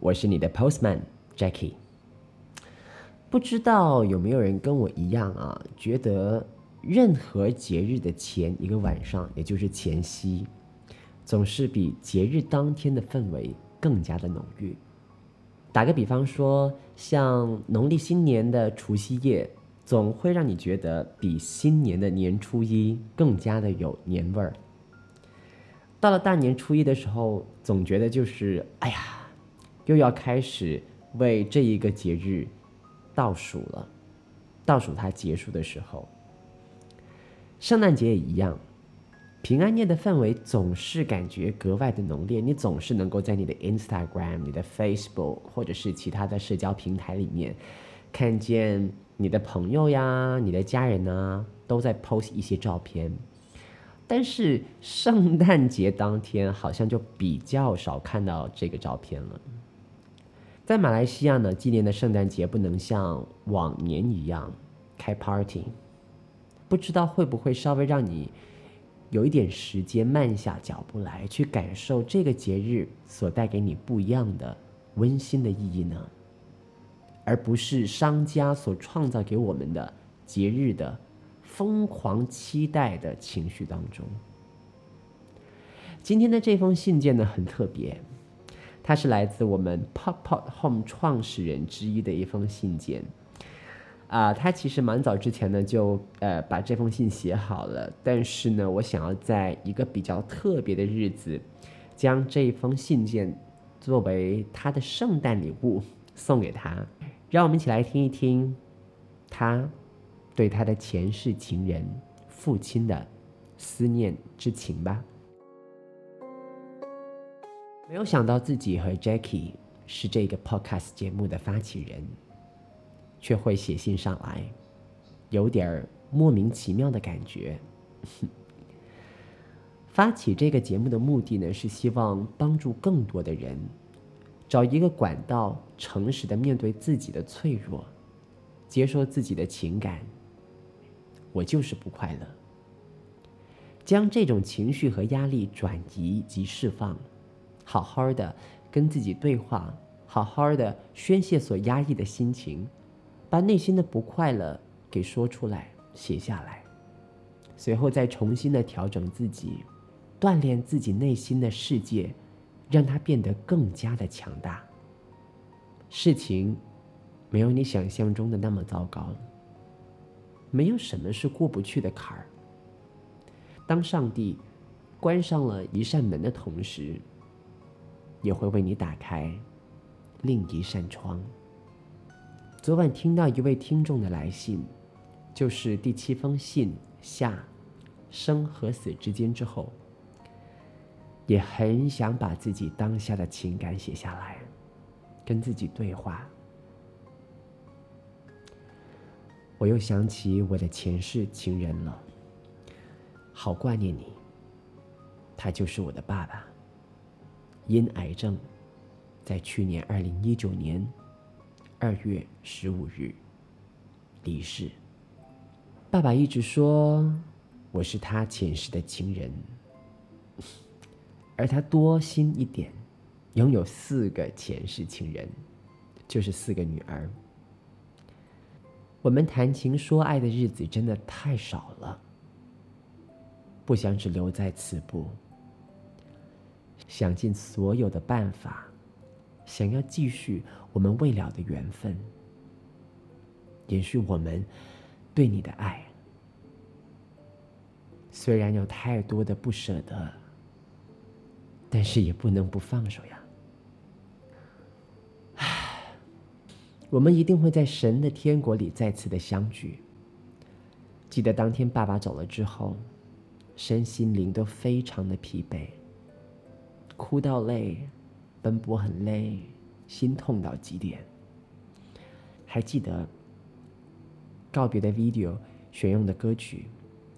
我是你的 Postman Jackie。不知道有没有人跟我一样啊，觉得任何节日的前一个晚上，也就是前夕，总是比节日当天的氛围更加的浓郁。打个比方说，像农历新年的除夕夜，总会让你觉得比新年的年初一更加的有年味儿。到了大年初一的时候，总觉得就是哎呀，又要开始为这一个节日倒数了，倒数它结束的时候。圣诞节也一样，平安夜的氛围总是感觉格外的浓烈，你总是能够在你的 Instagram、你的 Facebook 或者是其他的社交平台里面，看见你的朋友呀、你的家人呐、都在 post 一些照片。但是圣诞节当天好像就比较少看到这个照片了。在马来西亚呢，今年的圣诞节不能像往年一样开 party，不知道会不会稍微让你有一点时间慢下脚步来，去感受这个节日所带给你不一样的温馨的意义呢？而不是商家所创造给我们的节日的。疯狂期待的情绪当中，今天的这封信件呢很特别，它是来自我们 Pop Pop Home 创始人之一的一封信件。啊、他其实蛮早之前呢就呃把这封信写好了，但是呢，我想要在一个比较特别的日子，将这一封信件作为他的圣诞礼物 送给他。让我们一起来听一听他。对他的前世情人父亲的思念之情吧。没有想到自己和 Jackie 是这个 podcast 节目的发起人，却会写信上来，有点儿莫名其妙的感觉。发起这个节目的目的呢，是希望帮助更多的人找一个管道，诚实的面对自己的脆弱，接受自己的情感。我就是不快乐。将这种情绪和压力转移及释放，好好的跟自己对话，好好的宣泄所压抑的心情，把内心的不快乐给说出来，写下来，随后再重新的调整自己，锻炼自己内心的世界，让它变得更加的强大。事情没有你想象中的那么糟糕。没有什么是过不去的坎儿。当上帝关上了一扇门的同时，也会为你打开另一扇窗。昨晚听到一位听众的来信，就是第七封信下生和死之间之后，也很想把自己当下的情感写下来，跟自己对话。我又想起我的前世情人了，好挂念你。他就是我的爸爸，因癌症，在去年二零一九年二月十五日离世。爸爸一直说我是他前世的情人，而他多心一点，拥有四个前世情人，就是四个女儿。我们谈情说爱的日子真的太少了，不想只留在此步，想尽所有的办法，想要继续我们未了的缘分，延续我们对你的爱。虽然有太多的不舍得，但是也不能不放手呀。我们一定会在神的天国里再次的相聚。记得当天爸爸走了之后，身心灵都非常的疲惫，哭到累，奔波很累，心痛到极点。还记得告别的 video 选用的歌曲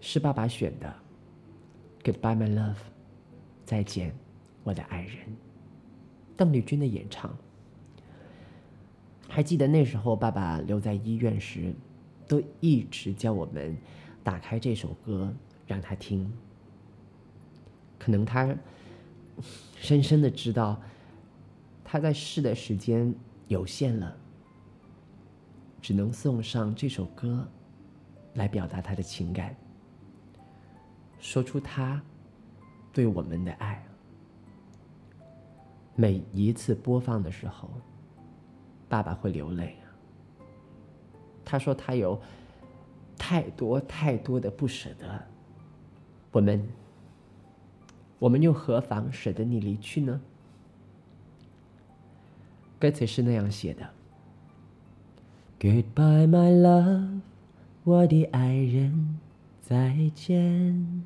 是爸爸选的《Goodbye My Love》，再见，我的爱人，邓丽君的演唱。还记得那时候爸爸留在医院时，都一直叫我们打开这首歌让他听。可能他深深的知道他在世的时间有限了。只能送上这首歌，来表达他的情感，说出他对我们的爱。每一次播放的时候，爸爸会流泪。他说他有太多太多的不舍得。我们，我们又何妨舍得你离去呢？歌词是那样写的。Goodbye, my love，我的爱人，再见。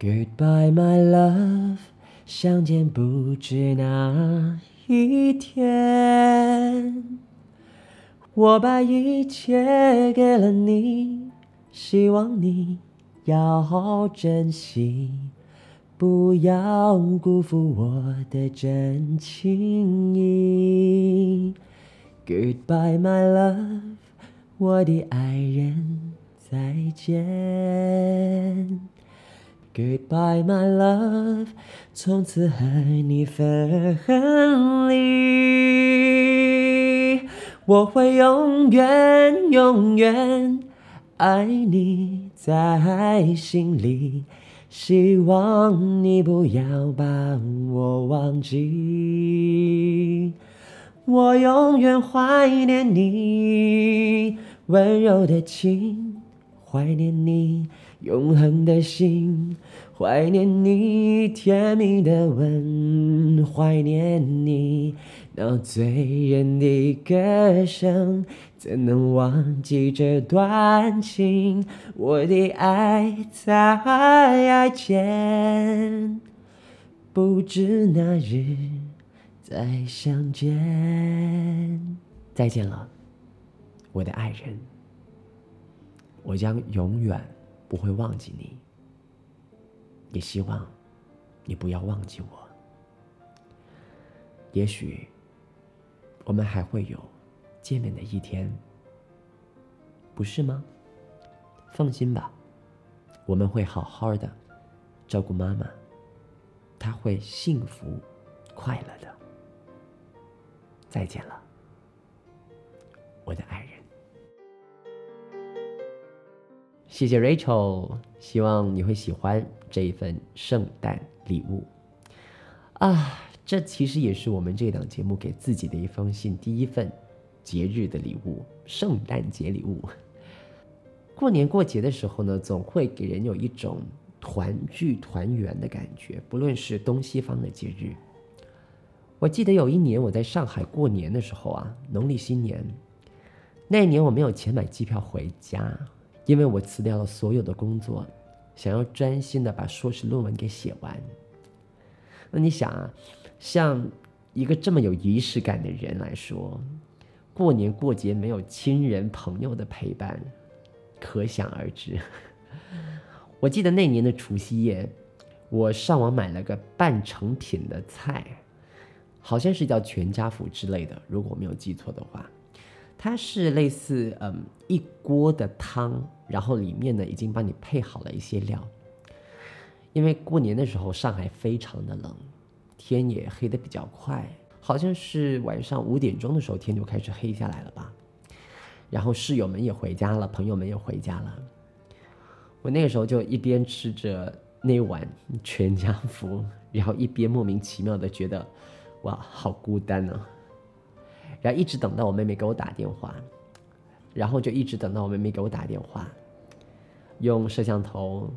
Goodbye, my love，相见不知哪一天。我把一切给了你，希望你要珍惜，不要辜负我的真情意。Goodbye, my love，我的爱人，再见。Goodbye, my love，从此和你分离。我会永远永远爱你在心里，希望你不要把我忘记。我永远怀念你温柔的情，怀念你永恒的心，怀念你甜蜜的吻，怀念你那醉人的歌声，怎能忘记这段情？我的爱在爱间，不知那日。再相见，再见了，我的爱人。我将永远不会忘记你，也希望你不要忘记我。也许我们还会有见面的一天，不是吗？放心吧，我们会好好的照顾妈妈，她会幸福快乐的。再见了，我的爱人。谢谢 Rachel，希望你会喜欢这一份圣诞礼物啊！这其实也是我们这档节目给自己的一封信，第一份节日的礼物——圣诞节礼物。过年过节的时候呢，总会给人有一种团聚团圆的感觉，不论是东西方的节日。我记得有一年我在上海过年的时候啊，农历新年那一年我没有钱买机票回家，因为我辞掉了所有的工作，想要专心的把硕士论文给写完。那你想啊，像一个这么有仪式感的人来说，过年过节没有亲人朋友的陪伴，可想而知。我记得那年的除夕夜，我上网买了个半成品的菜。好像是叫全家福之类的，如果我没有记错的话，它是类似嗯一锅的汤，然后里面呢已经帮你配好了一些料。因为过年的时候上海非常的冷，天也黑的比较快，好像是晚上五点钟的时候天就开始黑下来了吧。然后室友们也回家了，朋友们也回家了，我那个时候就一边吃着那碗全家福，然后一边莫名其妙的觉得。哇，好孤单呢！然后一直等到我妹妹给我打电话，然后就一直等到我妹妹给我打电话，用摄像头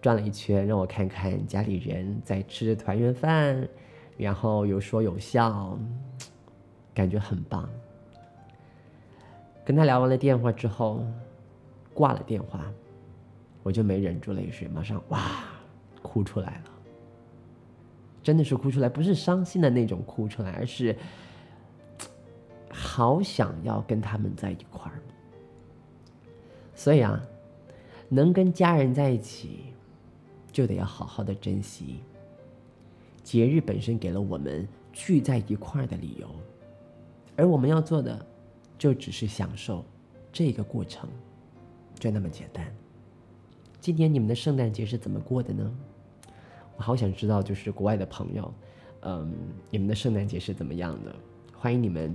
转了一圈，让我看看家里人在吃着团圆饭，然后有说有笑，感觉很棒。跟他聊完了电话之后，挂了电话，我就没忍住泪水，马上哇哭出来了。真的是哭出来，不是伤心的那种哭出来，而是好想要跟他们在一块儿。所以啊，能跟家人在一起，就得要好好的珍惜。节日本身给了我们聚在一块儿的理由，而我们要做的，就只是享受这个过程，就那么简单。今年你们的圣诞节是怎么过的呢？我好想知道，就是国外的朋友，嗯，你们的圣诞节是怎么样的？欢迎你们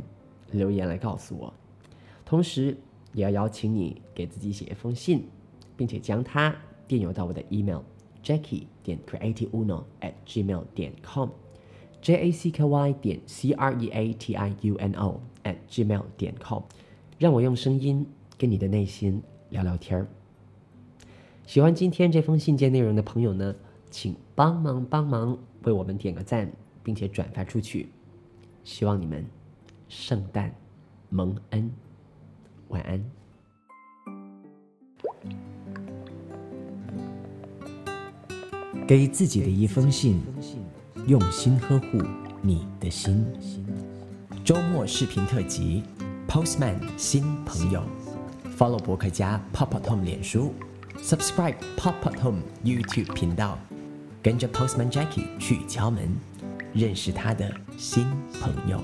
留言来告诉我。同时，也要邀请你给自己写一封信，并且将它电邮到我的 email jackie 点 creativeuno at gmail 点 com，j a c k y 点 c r e a t i u n o at gmail 点 com，让我用声音跟你的内心聊聊天儿。喜欢今天这封信件内容的朋友呢，请帮忙帮忙为我们点个赞，并且转发出去。希望你们圣诞蒙恩。晚安。给自己的一封信，用心呵护你的心。周末视频特辑，Postman 新朋友，Follow 博客家 Pop Up Home 脸书，Subscribe Pop Up Home YouTube 频道，跟着 Postman Jackie 去敲门，认识他的新朋友。